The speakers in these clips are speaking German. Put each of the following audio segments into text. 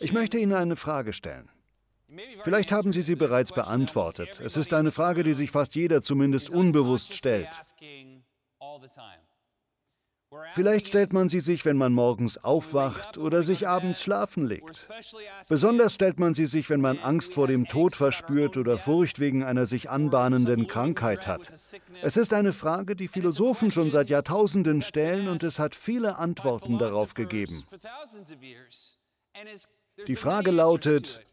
Ich möchte Ihnen eine Frage stellen. Vielleicht haben Sie sie bereits beantwortet. Es ist eine Frage, die sich fast jeder zumindest unbewusst stellt. Vielleicht stellt man sie sich, wenn man morgens aufwacht oder sich abends schlafen legt. Besonders stellt man sie sich, wenn man Angst vor dem Tod verspürt oder Furcht wegen einer sich anbahnenden Krankheit hat. Es ist eine Frage, die Philosophen schon seit Jahrtausenden stellen und es hat viele Antworten darauf gegeben. Die Frage lautet,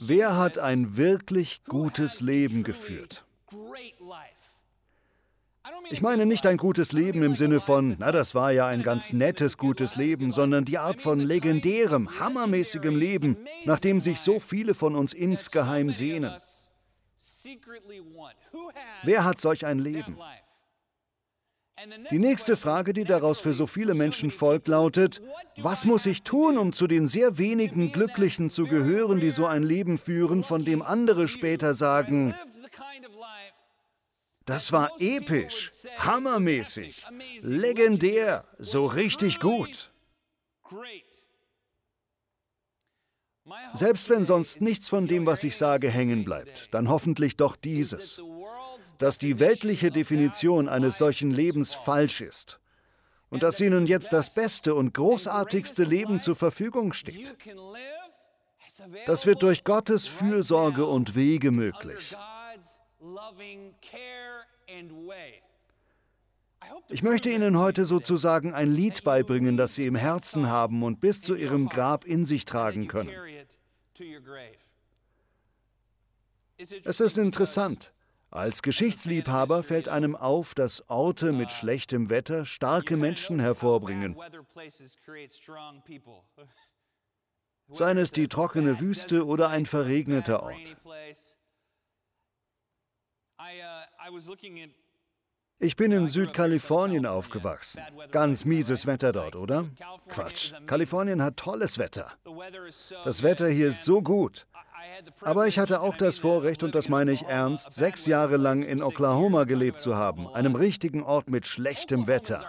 wer hat ein wirklich gutes Leben geführt? Ich meine nicht ein gutes Leben im Sinne von, na das war ja ein ganz nettes gutes Leben, sondern die Art von legendärem, hammermäßigem Leben, nach dem sich so viele von uns insgeheim sehnen. Wer hat solch ein Leben? Die nächste Frage, die daraus für so viele Menschen folgt, lautet, was muss ich tun, um zu den sehr wenigen Glücklichen zu gehören, die so ein Leben führen, von dem andere später sagen, das war episch, hammermäßig, legendär, so richtig gut. Selbst wenn sonst nichts von dem, was ich sage, hängen bleibt, dann hoffentlich doch dieses, dass die weltliche Definition eines solchen Lebens falsch ist und dass Ihnen jetzt das beste und großartigste Leben zur Verfügung steht. Das wird durch Gottes Fürsorge und Wege möglich. Ich möchte Ihnen heute sozusagen ein Lied beibringen, das Sie im Herzen haben und bis zu Ihrem Grab in sich tragen können. Es ist interessant. Als Geschichtsliebhaber fällt einem auf, dass Orte mit schlechtem Wetter starke Menschen hervorbringen. Seien es die trockene Wüste oder ein verregneter Ort. Ich bin in Südkalifornien aufgewachsen. Ganz mieses Wetter dort, oder? Quatsch. Kalifornien hat tolles Wetter. Das Wetter hier ist so gut. Aber ich hatte auch das Vorrecht, und das meine ich ernst, sechs Jahre lang in Oklahoma gelebt zu haben, einem richtigen Ort mit schlechtem Wetter.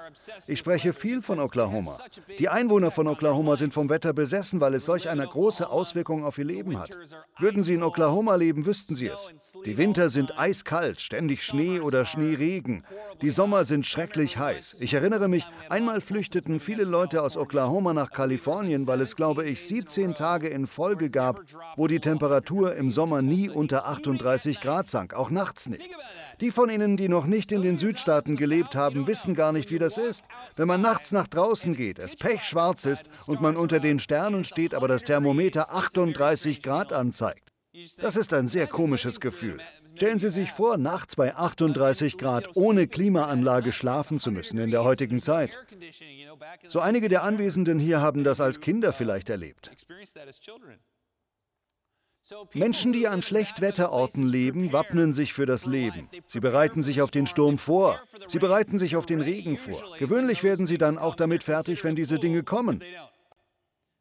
Ich spreche viel von Oklahoma. Die Einwohner von Oklahoma sind vom Wetter besessen, weil es solch eine große Auswirkung auf ihr Leben hat. Würden sie in Oklahoma leben, wüssten sie es. Die Winter sind eiskalt, ständig Schnee oder Schneeregen. Die Sommer sind schrecklich heiß. Ich erinnere mich, einmal flüchteten viele Leute aus Oklahoma nach Kalifornien, weil es, glaube ich, 17 Tage in Folge gab, wo die Temperatur Temperatur im Sommer nie unter 38 Grad sank, auch nachts nicht. Die von Ihnen, die noch nicht in den Südstaaten gelebt haben, wissen gar nicht, wie das ist. Wenn man nachts nach draußen geht, es pechschwarz ist und man unter den Sternen steht, aber das Thermometer 38 Grad anzeigt. Das ist ein sehr komisches Gefühl. Stellen Sie sich vor, nachts bei 38 Grad ohne Klimaanlage schlafen zu müssen in der heutigen Zeit. So einige der Anwesenden hier haben das als Kinder vielleicht erlebt. Menschen, die an Schlechtwetterorten leben, wappnen sich für das Leben. Sie bereiten sich auf den Sturm vor. Sie bereiten sich auf den Regen vor. Gewöhnlich werden sie dann auch damit fertig, wenn diese Dinge kommen.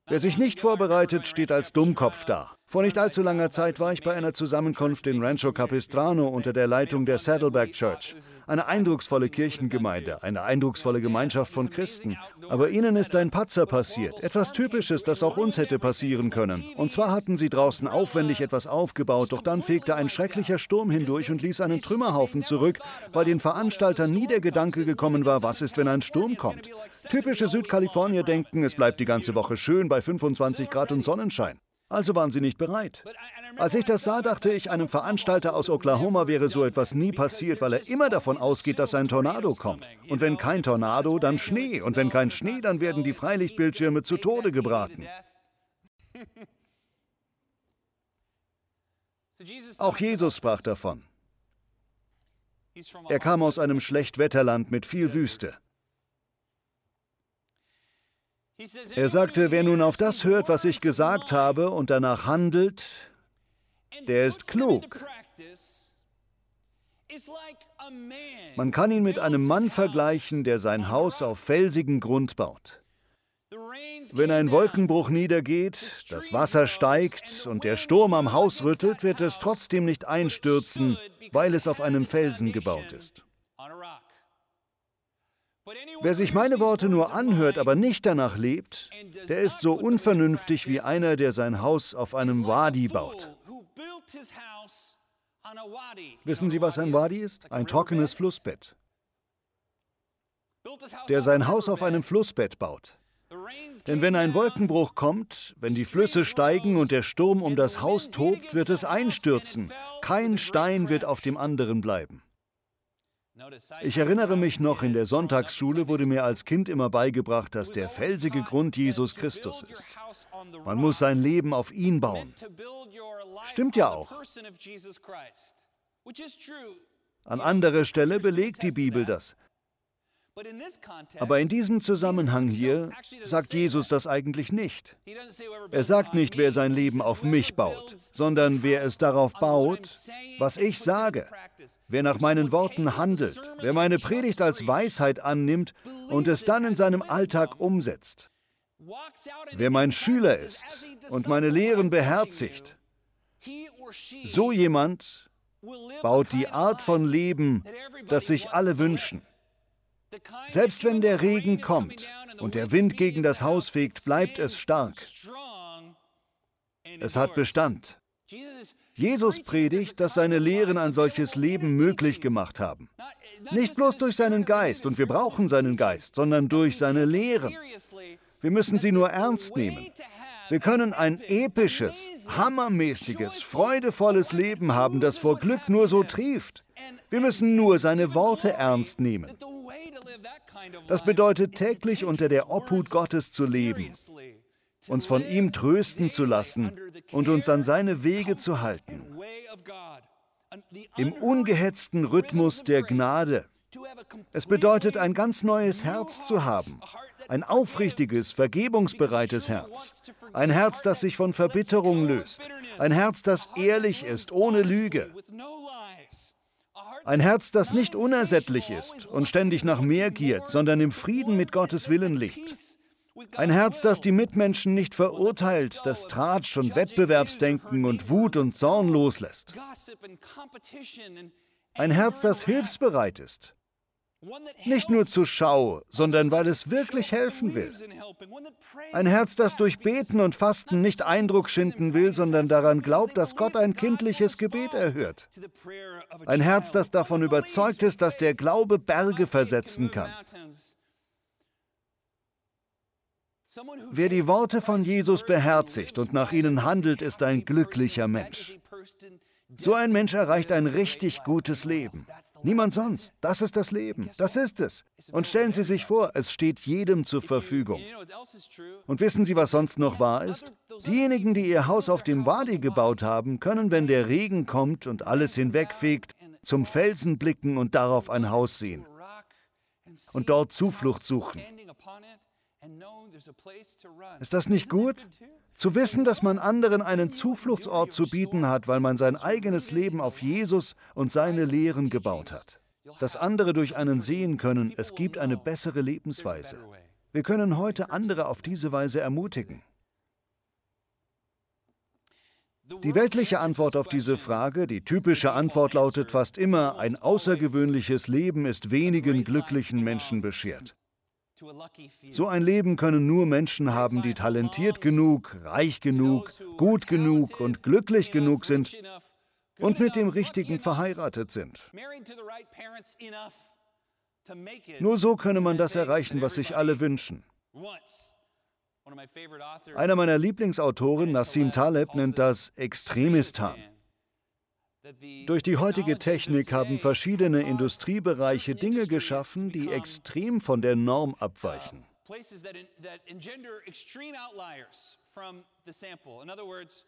Wer sich nicht vorbereitet, steht als Dummkopf da. Vor nicht allzu langer Zeit war ich bei einer Zusammenkunft in Rancho Capistrano unter der Leitung der Saddleback Church. Eine eindrucksvolle Kirchengemeinde, eine eindrucksvolle Gemeinschaft von Christen. Aber ihnen ist ein Patzer passiert. Etwas Typisches, das auch uns hätte passieren können. Und zwar hatten sie draußen aufwendig etwas aufgebaut, doch dann fegte ein schrecklicher Sturm hindurch und ließ einen Trümmerhaufen zurück, weil den Veranstaltern nie der Gedanke gekommen war, was ist, wenn ein Sturm kommt. Typische Südkalifornier denken, es bleibt die ganze Woche schön bei 25 Grad und Sonnenschein. Also waren sie nicht bereit. Als ich das sah, dachte ich, einem Veranstalter aus Oklahoma wäre so etwas nie passiert, weil er immer davon ausgeht, dass ein Tornado kommt. Und wenn kein Tornado, dann Schnee. Und wenn kein Schnee, dann werden die Freilichtbildschirme zu Tode gebraten. Auch Jesus sprach davon. Er kam aus einem Schlechtwetterland mit viel Wüste. Er sagte, wer nun auf das hört, was ich gesagt habe und danach handelt, der ist klug. Man kann ihn mit einem Mann vergleichen, der sein Haus auf felsigen Grund baut. Wenn ein Wolkenbruch niedergeht, das Wasser steigt und der Sturm am Haus rüttelt, wird es trotzdem nicht einstürzen, weil es auf einem Felsen gebaut ist. Wer sich meine Worte nur anhört, aber nicht danach lebt, der ist so unvernünftig wie einer, der sein Haus auf einem Wadi baut. Wissen Sie, was ein Wadi ist? Ein trockenes Flussbett. Der sein Haus auf einem Flussbett baut. Denn wenn ein Wolkenbruch kommt, wenn die Flüsse steigen und der Sturm um das Haus tobt, wird es einstürzen. Kein Stein wird auf dem anderen bleiben. Ich erinnere mich noch, in der Sonntagsschule wurde mir als Kind immer beigebracht, dass der felsige Grund Jesus Christus ist. Man muss sein Leben auf ihn bauen. Stimmt ja auch. An anderer Stelle belegt die Bibel das. Aber in diesem Zusammenhang hier sagt Jesus das eigentlich nicht. Er sagt nicht, wer sein Leben auf mich baut, sondern wer es darauf baut, was ich sage, wer nach meinen Worten handelt, wer meine Predigt als Weisheit annimmt und es dann in seinem Alltag umsetzt. Wer mein Schüler ist und meine Lehren beherzigt, so jemand baut die Art von Leben, das sich alle wünschen. Selbst wenn der Regen kommt und der Wind gegen das Haus fegt, bleibt es stark. Es hat Bestand. Jesus predigt, dass seine Lehren ein solches Leben möglich gemacht haben. Nicht bloß durch seinen Geist, und wir brauchen seinen Geist, sondern durch seine Lehren. Wir müssen sie nur ernst nehmen. Wir können ein episches, hammermäßiges, freudevolles Leben haben, das vor Glück nur so trieft. Wir müssen nur seine Worte ernst nehmen. Das bedeutet täglich unter der Obhut Gottes zu leben, uns von ihm trösten zu lassen und uns an seine Wege zu halten. Im ungehetzten Rhythmus der Gnade. Es bedeutet, ein ganz neues Herz zu haben, ein aufrichtiges, vergebungsbereites Herz, ein Herz, das sich von Verbitterung löst, ein Herz, das ehrlich ist, ohne Lüge, ein Herz, das nicht unersättlich ist und ständig nach mehr giert, sondern im Frieden mit Gottes Willen lebt. Ein Herz, das die Mitmenschen nicht verurteilt, das Tratsch und Wettbewerbsdenken und Wut und Zorn loslässt. Ein Herz, das hilfsbereit ist, nicht nur zur Schau, sondern weil es wirklich helfen will. Ein Herz, das durch Beten und Fasten nicht Eindruck schinden will, sondern daran glaubt, dass Gott ein kindliches Gebet erhört. Ein Herz, das davon überzeugt ist, dass der Glaube Berge versetzen kann. Wer die Worte von Jesus beherzigt und nach ihnen handelt, ist ein glücklicher Mensch. So ein Mensch erreicht ein richtig gutes Leben. Niemand sonst. Das ist das Leben. Das ist es. Und stellen Sie sich vor, es steht jedem zur Verfügung. Und wissen Sie, was sonst noch wahr ist? Diejenigen, die ihr Haus auf dem Wadi gebaut haben, können, wenn der Regen kommt und alles hinwegfegt, zum Felsen blicken und darauf ein Haus sehen. Und dort Zuflucht suchen. Ist das nicht gut? Zu wissen, dass man anderen einen Zufluchtsort zu bieten hat, weil man sein eigenes Leben auf Jesus und seine Lehren gebaut hat. Dass andere durch einen sehen können, es gibt eine bessere Lebensweise. Wir können heute andere auf diese Weise ermutigen. Die weltliche Antwort auf diese Frage, die typische Antwort lautet fast immer, ein außergewöhnliches Leben ist wenigen glücklichen Menschen beschert. So ein Leben können nur Menschen haben, die talentiert genug, reich genug, gut genug und glücklich genug sind und mit dem Richtigen verheiratet sind. Nur so könne man das erreichen, was sich alle wünschen. Einer meiner Lieblingsautoren, Nassim Taleb, nennt das Extremistan. Durch die heutige Technik haben verschiedene Industriebereiche Dinge geschaffen, die extrem von der Norm abweichen.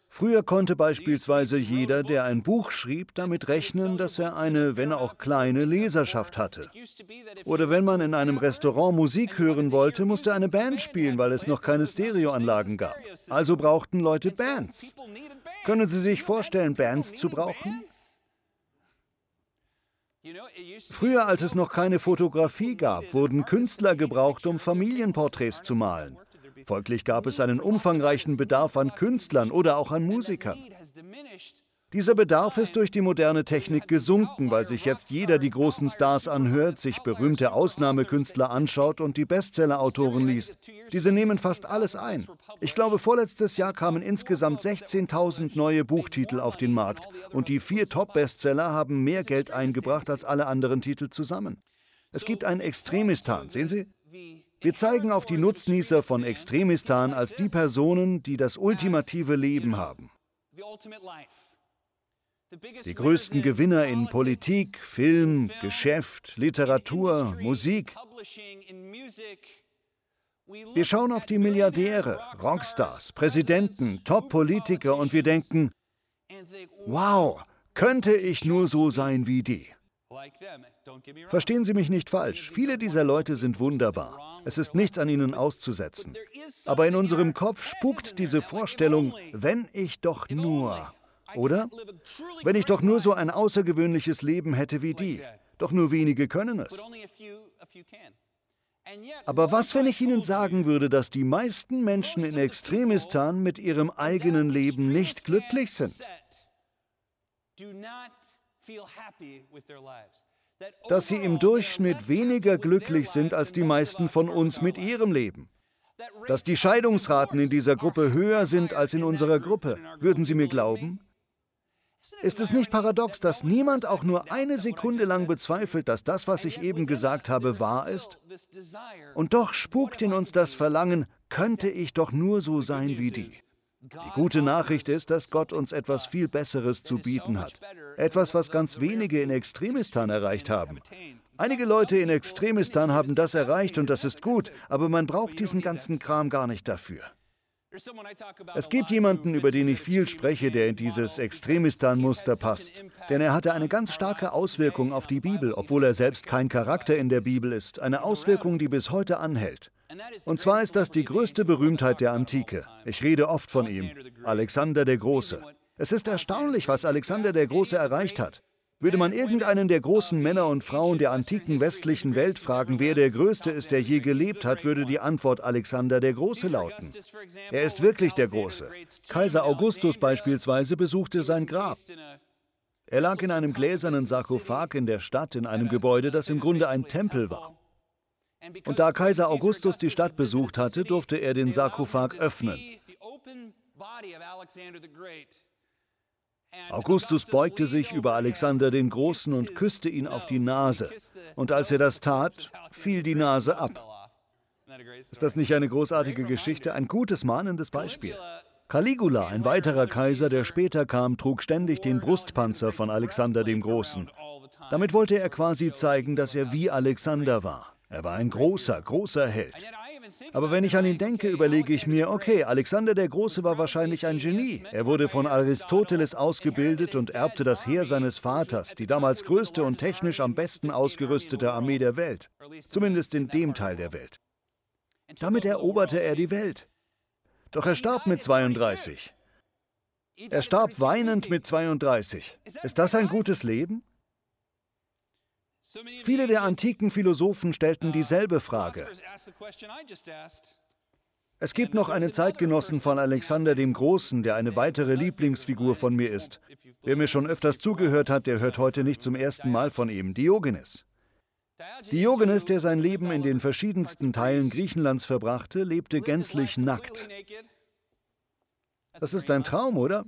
Früher konnte beispielsweise jeder, der ein Buch schrieb, damit rechnen, dass er eine, wenn auch kleine, Leserschaft hatte. Oder wenn man in einem Restaurant Musik hören wollte, musste eine Band spielen, weil es noch keine Stereoanlagen gab. Also brauchten Leute Bands. Können Sie sich vorstellen, Bands zu brauchen? Früher, als es noch keine Fotografie gab, wurden Künstler gebraucht, um Familienporträts zu malen. Folglich gab es einen umfangreichen Bedarf an Künstlern oder auch an Musikern. Dieser Bedarf ist durch die moderne Technik gesunken, weil sich jetzt jeder die großen Stars anhört, sich berühmte Ausnahmekünstler anschaut und die Bestsellerautoren liest. Diese nehmen fast alles ein. Ich glaube, vorletztes Jahr kamen insgesamt 16.000 neue Buchtitel auf den Markt und die vier Top-Bestseller haben mehr Geld eingebracht als alle anderen Titel zusammen. Es gibt ein Extremistan, sehen Sie? Wir zeigen auf die Nutznießer von Extremistan als die Personen, die das ultimative Leben haben. Die größten Gewinner in Politik, Film, Geschäft, Literatur, Musik. Wir schauen auf die Milliardäre, Rockstars, Präsidenten, Top-Politiker und wir denken, wow, könnte ich nur so sein wie die. Verstehen Sie mich nicht falsch, viele dieser Leute sind wunderbar. Es ist nichts an ihnen auszusetzen. Aber in unserem Kopf spukt diese Vorstellung, wenn ich doch nur. Oder? Wenn ich doch nur so ein außergewöhnliches Leben hätte wie die. Doch nur wenige können es. Aber was, wenn ich Ihnen sagen würde, dass die meisten Menschen in Extremistan mit ihrem eigenen Leben nicht glücklich sind? Dass sie im Durchschnitt weniger glücklich sind als die meisten von uns mit ihrem Leben. Dass die Scheidungsraten in dieser Gruppe höher sind als in unserer Gruppe. Würden Sie mir glauben? Ist es nicht paradox, dass niemand auch nur eine Sekunde lang bezweifelt, dass das, was ich eben gesagt habe, wahr ist? Und doch spukt in uns das Verlangen, könnte ich doch nur so sein wie die. Die gute Nachricht ist, dass Gott uns etwas viel Besseres zu bieten hat. Etwas, was ganz wenige in Extremistan erreicht haben. Einige Leute in Extremistan haben das erreicht und das ist gut, aber man braucht diesen ganzen Kram gar nicht dafür. Es gibt jemanden, über den ich viel spreche, der in dieses Extremistan-Muster passt. Denn er hatte eine ganz starke Auswirkung auf die Bibel, obwohl er selbst kein Charakter in der Bibel ist. Eine Auswirkung, die bis heute anhält. Und zwar ist das die größte Berühmtheit der Antike. Ich rede oft von ihm. Alexander der Große. Es ist erstaunlich, was Alexander der Große erreicht hat. Würde man irgendeinen der großen Männer und Frauen der antiken westlichen Welt fragen, wer der Größte ist, der je gelebt hat, würde die Antwort Alexander der Große lauten. Er ist wirklich der Große. Kaiser Augustus beispielsweise besuchte sein Grab. Er lag in einem gläsernen Sarkophag in der Stadt, in einem Gebäude, das im Grunde ein Tempel war. Und da Kaiser Augustus die Stadt besucht hatte, durfte er den Sarkophag öffnen. Augustus beugte sich über Alexander den Großen und küsste ihn auf die Nase. Und als er das tat, fiel die Nase ab. Ist das nicht eine großartige Geschichte? Ein gutes, mahnendes Beispiel. Caligula, ein weiterer Kaiser, der später kam, trug ständig den Brustpanzer von Alexander dem Großen. Damit wollte er quasi zeigen, dass er wie Alexander war. Er war ein großer, großer Held. Aber wenn ich an ihn denke, überlege ich mir, okay, Alexander der Große war wahrscheinlich ein Genie. Er wurde von Aristoteles ausgebildet und erbte das Heer seines Vaters, die damals größte und technisch am besten ausgerüstete Armee der Welt. Zumindest in dem Teil der Welt. Damit eroberte er die Welt. Doch er starb mit 32. Er starb weinend mit 32. Ist das ein gutes Leben? Viele der antiken Philosophen stellten dieselbe Frage. Es gibt noch einen Zeitgenossen von Alexander dem Großen, der eine weitere Lieblingsfigur von mir ist. Wer mir schon öfters zugehört hat, der hört heute nicht zum ersten Mal von ihm, Diogenes. Diogenes, der sein Leben in den verschiedensten Teilen Griechenlands verbrachte, lebte gänzlich nackt. Das ist ein Traum, oder?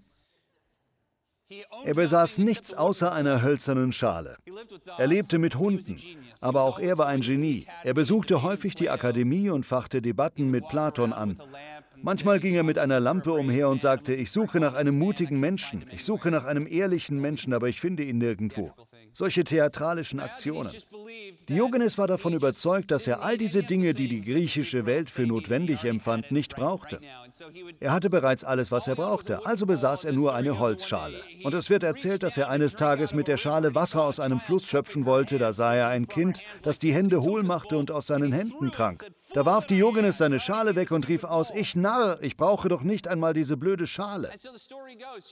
Er besaß nichts außer einer hölzernen Schale. Er lebte mit Hunden, aber auch er war ein Genie. Er besuchte häufig die Akademie und fachte Debatten mit Platon an. Manchmal ging er mit einer Lampe umher und sagte, ich suche nach einem mutigen Menschen, ich suche nach einem ehrlichen Menschen, aber ich finde ihn nirgendwo solche theatralischen Aktionen. Diogenes war davon überzeugt, dass er all diese Dinge, die die griechische Welt für notwendig empfand, nicht brauchte. Er hatte bereits alles, was er brauchte, also besaß er nur eine Holzschale. Und es wird erzählt, dass er eines Tages mit der Schale Wasser aus einem Fluss schöpfen wollte, da sah er ein Kind, das die Hände hohl machte und aus seinen Händen trank. Da warf Diogenes seine Schale weg und rief aus, ich Narr, ich brauche doch nicht einmal diese blöde Schale.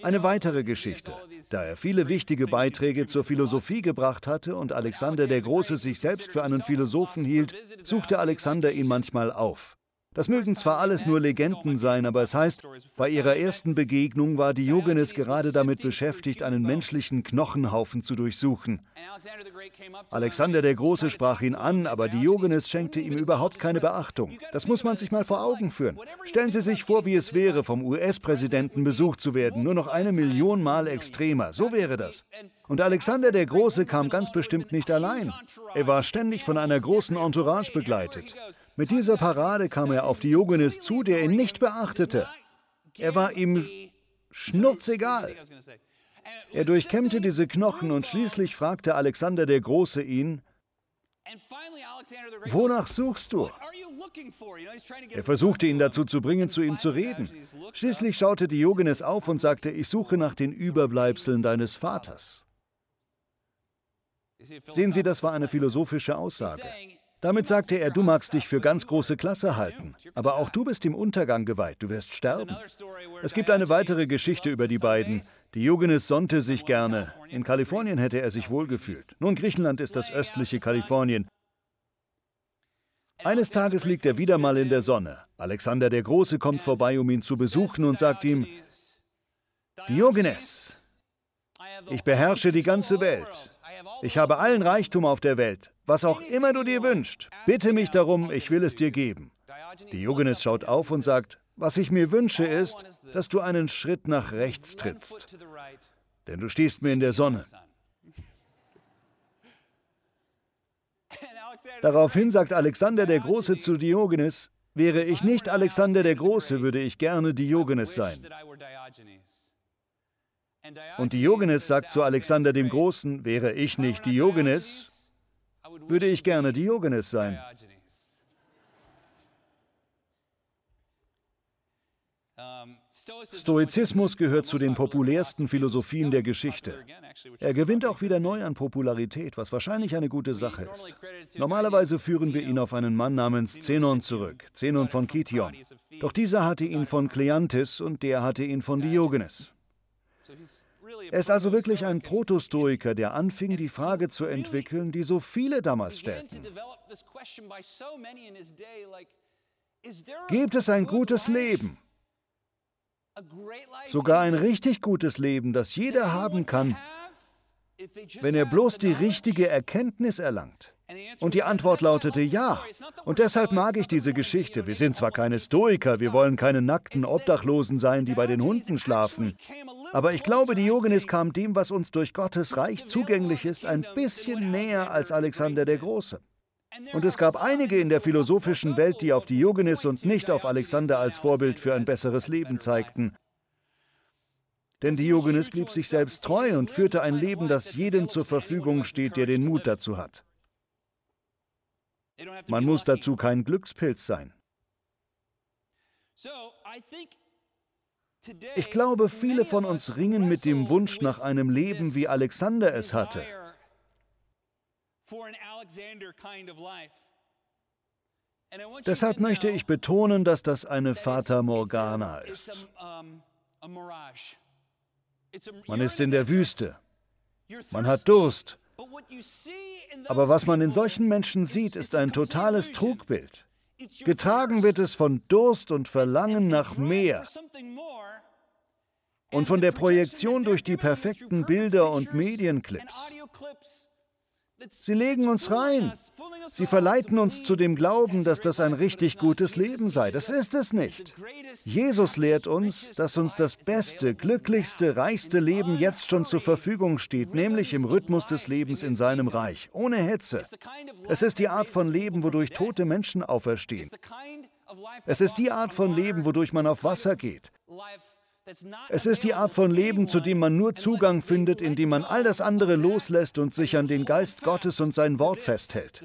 Eine weitere Geschichte. Da er viele wichtige Beiträge zur Philosophie Philosophie gebracht hatte und Alexander der Große sich selbst für einen Philosophen hielt, suchte Alexander ihn manchmal auf. Das mögen zwar alles nur Legenden sein, aber es heißt, bei ihrer ersten Begegnung war Diogenes gerade damit beschäftigt, einen menschlichen Knochenhaufen zu durchsuchen. Alexander der Große sprach ihn an, aber Diogenes schenkte ihm überhaupt keine Beachtung. Das muss man sich mal vor Augen führen. Stellen Sie sich vor, wie es wäre, vom US-Präsidenten besucht zu werden, nur noch eine Million Mal extremer. So wäre das. Und Alexander der Große kam ganz bestimmt nicht allein. Er war ständig von einer großen Entourage begleitet. Mit dieser Parade kam er auf Diogenes zu, der ihn nicht beachtete. Er war ihm schnurzegal. Er durchkämmte diese Knochen und schließlich fragte Alexander der Große ihn, Wonach suchst du? Er versuchte ihn dazu zu bringen, zu ihm zu reden. Schließlich schaute Diogenes auf und sagte, ich suche nach den Überbleibseln deines Vaters. Sehen Sie, das war eine philosophische Aussage. Damit sagte er, du magst dich für ganz große Klasse halten, aber auch du bist dem Untergang geweiht, du wirst sterben. Es gibt eine weitere Geschichte über die beiden. Diogenes sonnte sich gerne. In Kalifornien hätte er sich wohlgefühlt. Nun, Griechenland ist das östliche Kalifornien. Eines Tages liegt er wieder mal in der Sonne. Alexander der Große kommt vorbei, um ihn zu besuchen und sagt ihm, Diogenes, ich beherrsche die ganze Welt. Ich habe allen Reichtum auf der Welt. Was auch immer du dir wünschst, bitte mich darum, ich will es dir geben. Diogenes schaut auf und sagt, was ich mir wünsche ist, dass du einen Schritt nach rechts trittst. Denn du stehst mir in der Sonne. Daraufhin sagt Alexander der Große zu Diogenes, wäre ich nicht Alexander der Große, würde ich gerne Diogenes sein. Und Diogenes sagt zu Alexander dem Großen, wäre ich nicht Diogenes, würde ich gerne Diogenes sein. Stoizismus gehört zu den populärsten Philosophien der Geschichte. Er gewinnt auch wieder neu an Popularität, was wahrscheinlich eine gute Sache ist. Normalerweise führen wir ihn auf einen Mann namens Zenon zurück, Zenon von Kition. Doch dieser hatte ihn von Kleanthis und der hatte ihn von Diogenes. Er ist also wirklich ein Protostoiker, der anfing, die Frage zu entwickeln, die so viele damals stellten. Gibt es ein gutes Leben? Sogar ein richtig gutes Leben, das jeder haben kann, wenn er bloß die richtige Erkenntnis erlangt. Und die Antwort lautete ja. Und deshalb mag ich diese Geschichte. Wir sind zwar keine Stoiker, wir wollen keine nackten Obdachlosen sein, die bei den Hunden schlafen. Aber ich glaube, Diogenes kam dem, was uns durch Gottes Reich zugänglich ist, ein bisschen näher als Alexander der Große. Und es gab einige in der philosophischen Welt, die auf Diogenes und nicht auf Alexander als Vorbild für ein besseres Leben zeigten. Denn Diogenes blieb sich selbst treu und führte ein Leben, das jedem zur Verfügung steht, der den Mut dazu hat. Man muss dazu kein Glückspilz sein. Ich glaube, viele von uns ringen mit dem Wunsch nach einem Leben, wie Alexander es hatte. Deshalb möchte ich betonen, dass das eine Fata Morgana ist. Man ist in der Wüste. Man hat Durst. Aber was man in solchen Menschen sieht, ist ein totales Trugbild. Getragen wird es von Durst und Verlangen nach mehr und von der Projektion durch die perfekten Bilder und Medienclips. Sie legen uns rein. Sie verleiten uns zu dem Glauben, dass das ein richtig gutes Leben sei. Das ist es nicht. Jesus lehrt uns, dass uns das beste, glücklichste, reichste Leben jetzt schon zur Verfügung steht, nämlich im Rhythmus des Lebens in seinem Reich, ohne Hetze. Es ist die Art von Leben, wodurch tote Menschen auferstehen. Es ist die Art von Leben, wodurch man auf Wasser geht. Es ist die Art von Leben, zu dem man nur Zugang findet, indem man all das andere loslässt und sich an den Geist Gottes und sein Wort festhält.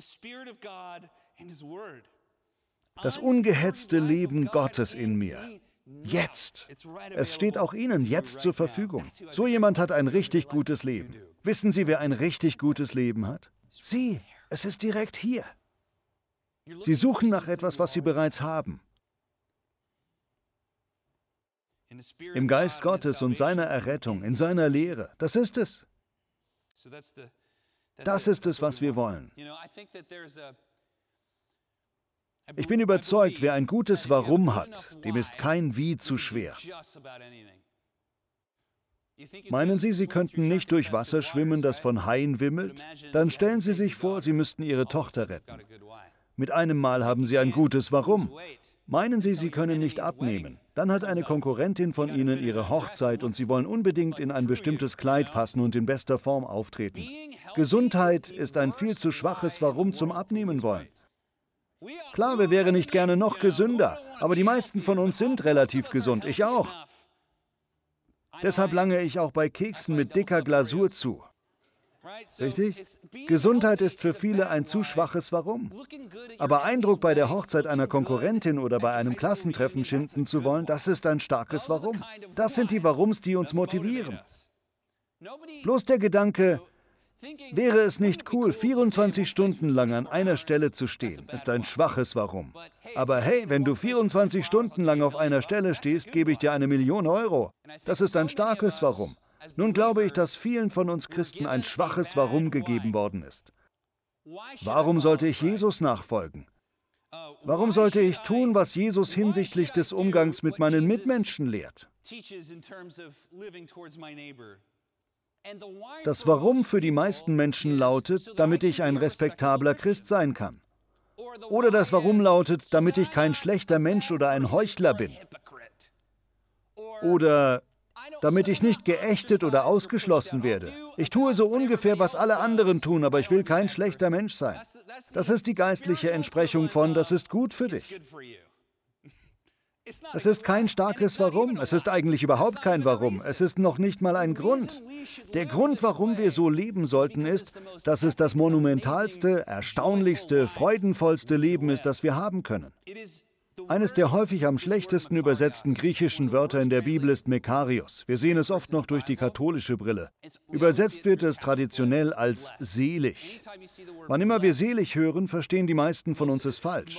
Das ungehetzte Leben Gottes in mir. Jetzt. Es steht auch Ihnen jetzt zur Verfügung. So jemand hat ein richtig gutes Leben. Wissen Sie, wer ein richtig gutes Leben hat? Sie. Es ist direkt hier. Sie suchen nach etwas, was Sie bereits haben. Im Geist Gottes und seiner Errettung, in seiner Lehre. Das ist es. Das ist es, was wir wollen. Ich bin überzeugt, wer ein gutes Warum hat, dem ist kein Wie zu schwer. Meinen Sie, Sie könnten nicht durch Wasser schwimmen, das von Haien wimmelt? Dann stellen Sie sich vor, Sie müssten Ihre Tochter retten. Mit einem Mal haben Sie ein gutes Warum. Meinen Sie, Sie können nicht abnehmen? Dann hat eine Konkurrentin von Ihnen ihre Hochzeit und Sie wollen unbedingt in ein bestimmtes Kleid passen und in bester Form auftreten. Gesundheit ist ein viel zu schwaches Warum zum Abnehmen wollen. Klar, wir wären nicht gerne noch gesünder, aber die meisten von uns sind relativ gesund, ich auch. Deshalb lange ich auch bei Keksen mit dicker Glasur zu. Richtig? Gesundheit ist für viele ein zu schwaches Warum. Aber Eindruck bei der Hochzeit einer Konkurrentin oder bei einem Klassentreffen schinden zu wollen, das ist ein starkes Warum. Das sind die Warums, die uns motivieren. Bloß der Gedanke, Wäre es nicht cool, 24 Stunden lang an einer Stelle zu stehen, ist ein schwaches Warum. Aber hey, wenn du 24 Stunden lang auf einer Stelle stehst, gebe ich dir eine Million Euro. Das ist ein starkes Warum. Nun glaube ich, dass vielen von uns Christen ein schwaches Warum gegeben worden ist. Warum sollte ich Jesus nachfolgen? Warum sollte ich tun, was Jesus hinsichtlich des Umgangs mit meinen Mitmenschen lehrt? Das Warum für die meisten Menschen lautet, damit ich ein respektabler Christ sein kann. Oder das Warum lautet, damit ich kein schlechter Mensch oder ein Heuchler bin. Oder damit ich nicht geächtet oder ausgeschlossen werde. Ich tue so ungefähr, was alle anderen tun, aber ich will kein schlechter Mensch sein. Das ist die geistliche Entsprechung von, das ist gut für dich. Es ist kein starkes Warum. Es ist eigentlich überhaupt kein Warum. Es ist noch nicht mal ein Grund. Der Grund, warum wir so leben sollten, ist, dass es das monumentalste, erstaunlichste, freudenvollste Leben ist, das wir haben können. Eines der häufig am schlechtesten übersetzten griechischen Wörter in der Bibel ist Mekarios. Wir sehen es oft noch durch die katholische Brille. Übersetzt wird es traditionell als selig. Wann immer wir selig hören, verstehen die meisten von uns es falsch.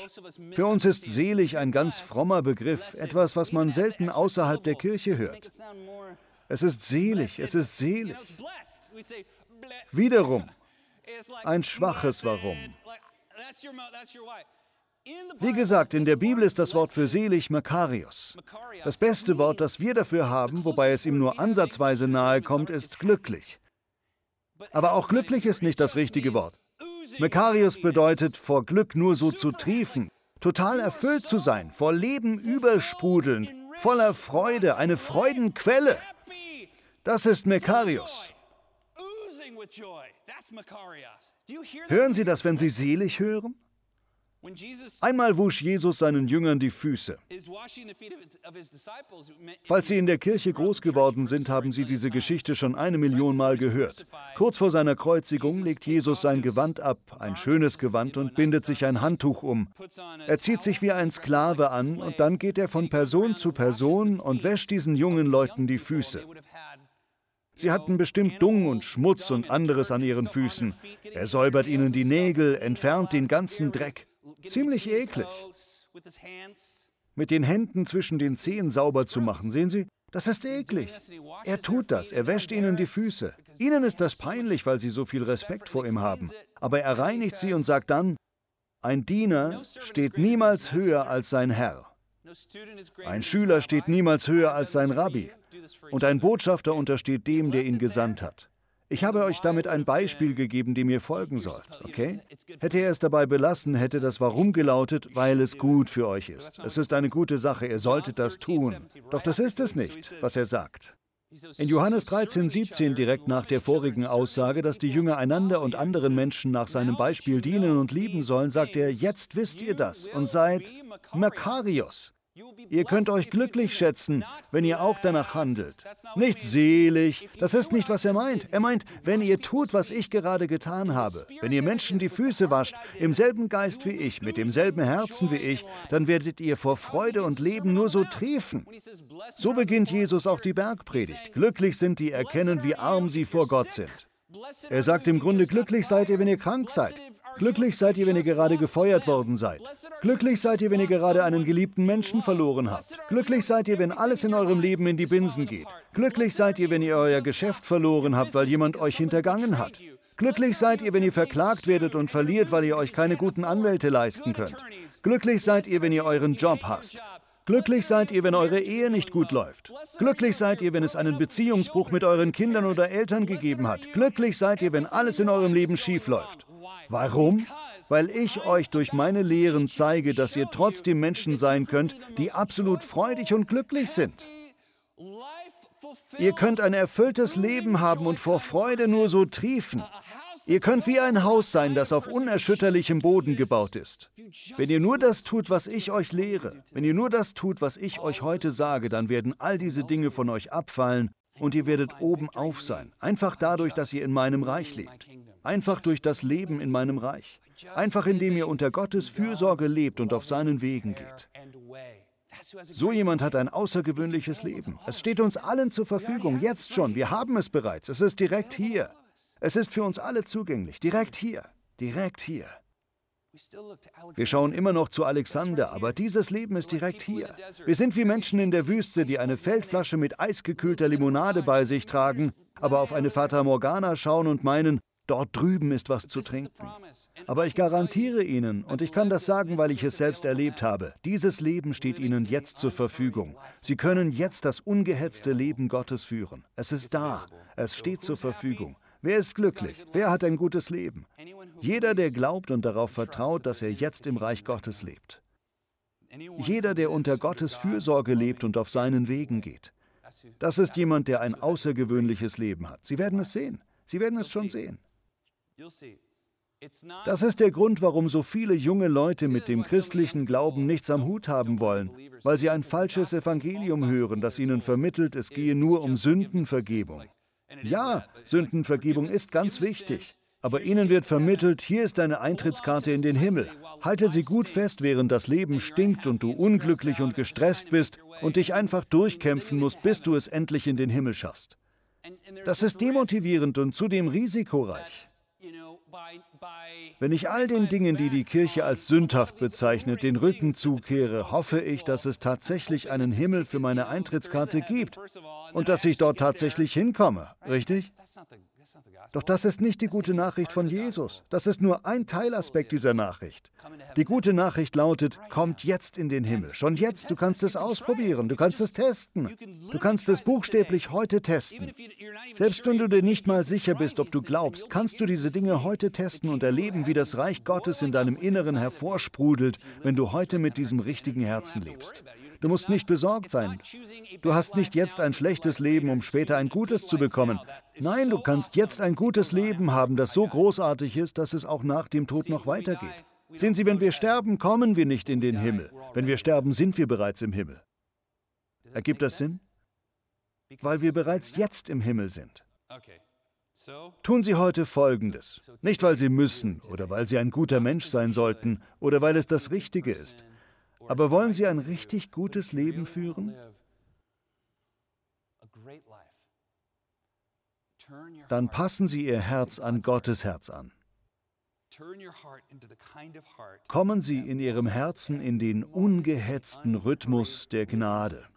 Für uns ist selig ein ganz frommer Begriff, etwas, was man selten außerhalb der Kirche hört. Es ist selig, es ist selig. Wiederum ein schwaches Warum. Wie gesagt, in der Bibel ist das Wort für selig Makarios. Das beste Wort, das wir dafür haben, wobei es ihm nur ansatzweise nahe kommt, ist glücklich. Aber auch glücklich ist nicht das richtige Wort. Makarios bedeutet, vor Glück nur so zu triefen, total erfüllt zu sein, vor Leben übersprudeln, voller Freude, eine Freudenquelle. Das ist Makarios. Hören Sie das, wenn Sie selig hören? Einmal wusch Jesus seinen Jüngern die Füße. Falls Sie in der Kirche groß geworden sind, haben Sie diese Geschichte schon eine Million Mal gehört. Kurz vor seiner Kreuzigung legt Jesus sein Gewand ab, ein schönes Gewand, und bindet sich ein Handtuch um. Er zieht sich wie ein Sklave an und dann geht er von Person zu Person und wäscht diesen jungen Leuten die Füße. Sie hatten bestimmt Dung und Schmutz und anderes an ihren Füßen. Er säubert ihnen die Nägel, entfernt den ganzen Dreck. Ziemlich eklig. Mit den Händen zwischen den Zehen sauber zu machen, sehen Sie? Das ist eklig. Er tut das, er wäscht ihnen die Füße. Ihnen ist das peinlich, weil sie so viel Respekt vor ihm haben. Aber er reinigt sie und sagt dann, ein Diener steht niemals höher als sein Herr. Ein Schüler steht niemals höher als sein Rabbi. Und ein Botschafter untersteht dem, der ihn gesandt hat. Ich habe euch damit ein Beispiel gegeben, dem ihr folgen sollt, okay? Hätte er es dabei belassen, hätte das Warum gelautet, weil es gut für euch ist. Es ist eine gute Sache, ihr solltet das tun. Doch das ist es nicht, was er sagt. In Johannes 13, 17, direkt nach der vorigen Aussage, dass die Jünger einander und anderen Menschen nach seinem Beispiel dienen und lieben sollen, sagt er, jetzt wisst ihr das und seid Makarios, Ihr könnt euch glücklich schätzen, wenn ihr auch danach handelt. Nicht selig, das ist nicht, was er meint. Er meint, wenn ihr tut, was ich gerade getan habe, wenn ihr Menschen die Füße wascht, im selben Geist wie ich, mit demselben Herzen wie ich, dann werdet ihr vor Freude und Leben nur so triefen. So beginnt Jesus auch die Bergpredigt. Glücklich sind die erkennen, wie arm sie vor Gott sind. Er sagt im Grunde, glücklich seid ihr, wenn ihr krank seid. Glücklich seid ihr, wenn ihr gerade gefeuert worden seid. Glücklich seid ihr, wenn ihr gerade einen geliebten Menschen verloren habt. Glücklich seid ihr, wenn alles in eurem Leben in die Binsen geht. Glücklich seid ihr, wenn ihr euer Geschäft verloren habt, weil jemand euch hintergangen hat. Glücklich seid ihr, wenn ihr verklagt werdet und verliert, weil ihr euch keine guten Anwälte leisten könnt. Glücklich seid ihr, wenn ihr euren Job hasst. Glücklich seid ihr, wenn eure Ehe nicht gut läuft. Glücklich seid ihr, wenn es einen Beziehungsbruch mit euren Kindern oder Eltern gegeben hat. Glücklich seid ihr, wenn alles in eurem Leben schief läuft. Warum? Weil ich euch durch meine Lehren zeige, dass ihr trotzdem Menschen sein könnt, die absolut freudig und glücklich sind. Ihr könnt ein erfülltes Leben haben und vor Freude nur so triefen. Ihr könnt wie ein Haus sein, das auf unerschütterlichem Boden gebaut ist. Wenn ihr nur das tut, was ich euch lehre, wenn ihr nur das tut, was ich euch heute sage, dann werden all diese Dinge von euch abfallen und ihr werdet oben auf sein. Einfach dadurch, dass ihr in meinem Reich lebt. Einfach durch das Leben in meinem Reich. Einfach indem ihr unter Gottes Fürsorge lebt und auf seinen Wegen geht. So jemand hat ein außergewöhnliches Leben. Es steht uns allen zur Verfügung, jetzt schon. Wir haben es bereits. Es ist direkt hier. Es ist für uns alle zugänglich, direkt hier, direkt hier. Wir schauen immer noch zu Alexander, aber dieses Leben ist direkt hier. Wir sind wie Menschen in der Wüste, die eine Feldflasche mit eisgekühlter Limonade bei sich tragen, aber auf eine Fata Morgana schauen und meinen, dort drüben ist was zu trinken. Aber ich garantiere Ihnen, und ich kann das sagen, weil ich es selbst erlebt habe, dieses Leben steht Ihnen jetzt zur Verfügung. Sie können jetzt das ungehetzte Leben Gottes führen. Es ist da, es steht zur Verfügung. Wer ist glücklich? Wer hat ein gutes Leben? Jeder, der glaubt und darauf vertraut, dass er jetzt im Reich Gottes lebt. Jeder, der unter Gottes Fürsorge lebt und auf seinen Wegen geht. Das ist jemand, der ein außergewöhnliches Leben hat. Sie werden es sehen. Sie werden es schon sehen. Das ist der Grund, warum so viele junge Leute mit dem christlichen Glauben nichts am Hut haben wollen, weil sie ein falsches Evangelium hören, das ihnen vermittelt, es gehe nur um Sündenvergebung. Ja, Sündenvergebung ist ganz wichtig. Aber ihnen wird vermittelt, hier ist deine Eintrittskarte in den Himmel. Halte sie gut fest, während das Leben stinkt und du unglücklich und gestresst bist und dich einfach durchkämpfen musst, bis du es endlich in den Himmel schaffst. Das ist demotivierend und zudem risikoreich. Wenn ich all den Dingen, die die Kirche als sündhaft bezeichnet, den Rücken zukehre, hoffe ich, dass es tatsächlich einen Himmel für meine Eintrittskarte gibt und dass ich dort tatsächlich hinkomme. Richtig? Doch das ist nicht die gute Nachricht von Jesus. Das ist nur ein Teilaspekt dieser Nachricht. Die gute Nachricht lautet, kommt jetzt in den Himmel. Schon jetzt, du kannst es ausprobieren, du kannst es testen. Du kannst es buchstäblich heute testen. Selbst wenn du dir nicht mal sicher bist, ob du glaubst, kannst du diese Dinge heute testen und erleben, wie das Reich Gottes in deinem Inneren hervorsprudelt, wenn du heute mit diesem richtigen Herzen lebst. Du musst nicht besorgt sein. Du hast nicht jetzt ein schlechtes Leben, um später ein gutes zu bekommen. Nein, du kannst jetzt ein gutes Leben haben, das so großartig ist, dass es auch nach dem Tod noch weitergeht. Sehen Sie, wenn wir sterben, kommen wir nicht in den Himmel. Wenn wir sterben, sind wir bereits im Himmel. Ergibt das Sinn? Weil wir bereits jetzt im Himmel sind. Tun Sie heute Folgendes. Nicht, weil Sie müssen oder weil Sie ein guter Mensch sein sollten oder weil es das Richtige ist. Aber wollen Sie ein richtig gutes Leben führen? Dann passen Sie Ihr Herz an Gottes Herz an. Kommen Sie in Ihrem Herzen in den ungehetzten Rhythmus der Gnade.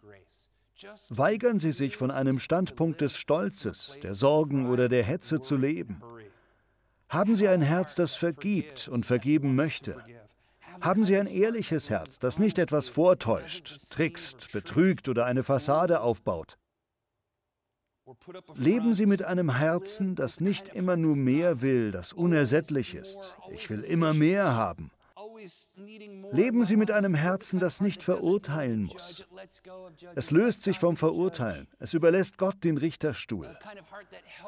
Weigern Sie sich von einem Standpunkt des Stolzes, der Sorgen oder der Hetze zu leben. Haben Sie ein Herz, das vergibt und vergeben möchte. Haben Sie ein ehrliches Herz, das nicht etwas vortäuscht, trickst, betrügt oder eine Fassade aufbaut. Leben Sie mit einem Herzen, das nicht immer nur mehr will, das unersättlich ist. Ich will immer mehr haben. Leben Sie mit einem Herzen, das nicht verurteilen muss. Es löst sich vom Verurteilen. Es überlässt Gott den Richterstuhl.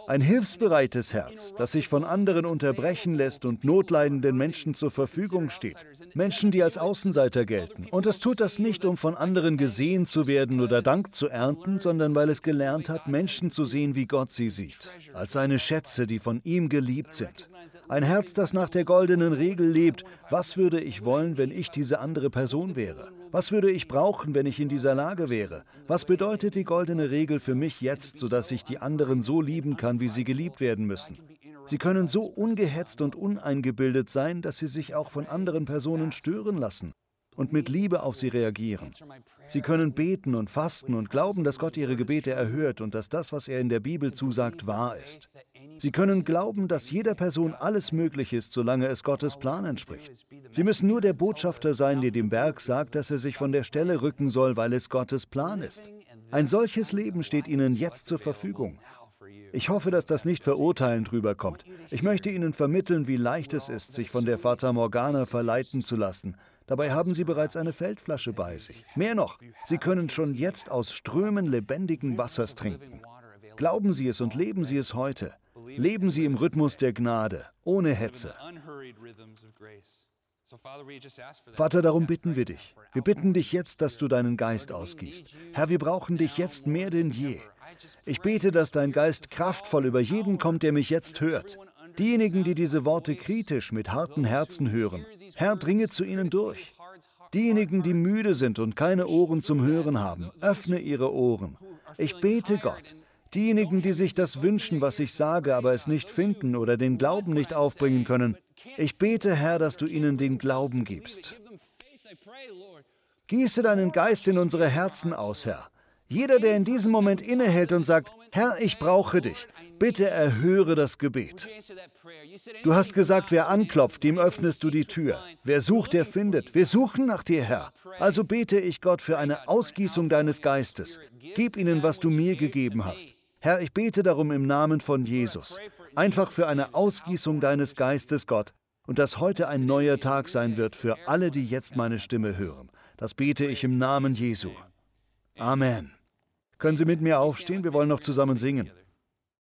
Ein hilfsbereites Herz, das sich von anderen unterbrechen lässt und notleidenden Menschen zur Verfügung steht. Menschen, die als Außenseiter gelten. Und es tut das nicht, um von anderen gesehen zu werden oder Dank zu ernten, sondern weil es gelernt hat, Menschen zu sehen, wie Gott sie sieht. Als seine Schätze, die von ihm geliebt sind. Ein Herz, das nach der goldenen Regel lebt. Was würde ich wollen, wenn ich diese andere Person wäre? Was würde ich brauchen, wenn ich in dieser Lage wäre? Was bedeutet die goldene Regel für mich jetzt, sodass ich die anderen so lieben kann, wie sie geliebt werden müssen? Sie können so ungehetzt und uneingebildet sein, dass sie sich auch von anderen Personen stören lassen und mit Liebe auf sie reagieren. Sie können beten und fasten und glauben, dass Gott ihre Gebete erhört und dass das, was er in der Bibel zusagt, wahr ist. Sie können glauben, dass jeder Person alles möglich ist, solange es Gottes Plan entspricht. Sie müssen nur der Botschafter sein, der dem Berg sagt, dass er sich von der Stelle rücken soll, weil es Gottes Plan ist. Ein solches Leben steht Ihnen jetzt zur Verfügung. Ich hoffe, dass das nicht verurteilend rüberkommt. Ich möchte Ihnen vermitteln, wie leicht es ist, sich von der Fata Morgana verleiten zu lassen. Dabei haben Sie bereits eine Feldflasche bei sich. Mehr noch, Sie können schon jetzt aus Strömen lebendigen Wassers trinken. Glauben Sie es und leben Sie es heute. Leben Sie im Rhythmus der Gnade, ohne Hetze. Vater, darum bitten wir dich. Wir bitten dich jetzt, dass du deinen Geist ausgießt. Herr, wir brauchen dich jetzt mehr denn je. Ich bete, dass dein Geist kraftvoll über jeden kommt, der mich jetzt hört. Diejenigen, die diese Worte kritisch mit harten Herzen hören, Herr, dringe zu ihnen durch. Diejenigen, die müde sind und keine Ohren zum Hören haben, öffne ihre Ohren. Ich bete Gott. Diejenigen, die sich das wünschen, was ich sage, aber es nicht finden oder den Glauben nicht aufbringen können, ich bete, Herr, dass du ihnen den Glauben gibst. Gieße deinen Geist in unsere Herzen aus, Herr. Jeder, der in diesem Moment innehält und sagt, Herr, ich brauche dich, bitte erhöre das Gebet. Du hast gesagt, wer anklopft, dem öffnest du die Tür. Wer sucht, der findet. Wir suchen nach dir, Herr. Also bete ich Gott für eine Ausgießung deines Geistes. Gib ihnen, was du mir gegeben hast. Herr, ich bete darum im Namen von Jesus. Einfach für eine Ausgießung deines Geistes, Gott, und dass heute ein neuer Tag sein wird für alle, die jetzt meine Stimme hören. Das bete ich im Namen Jesu. Amen. Können Sie mit mir aufstehen? Wir wollen noch zusammen singen.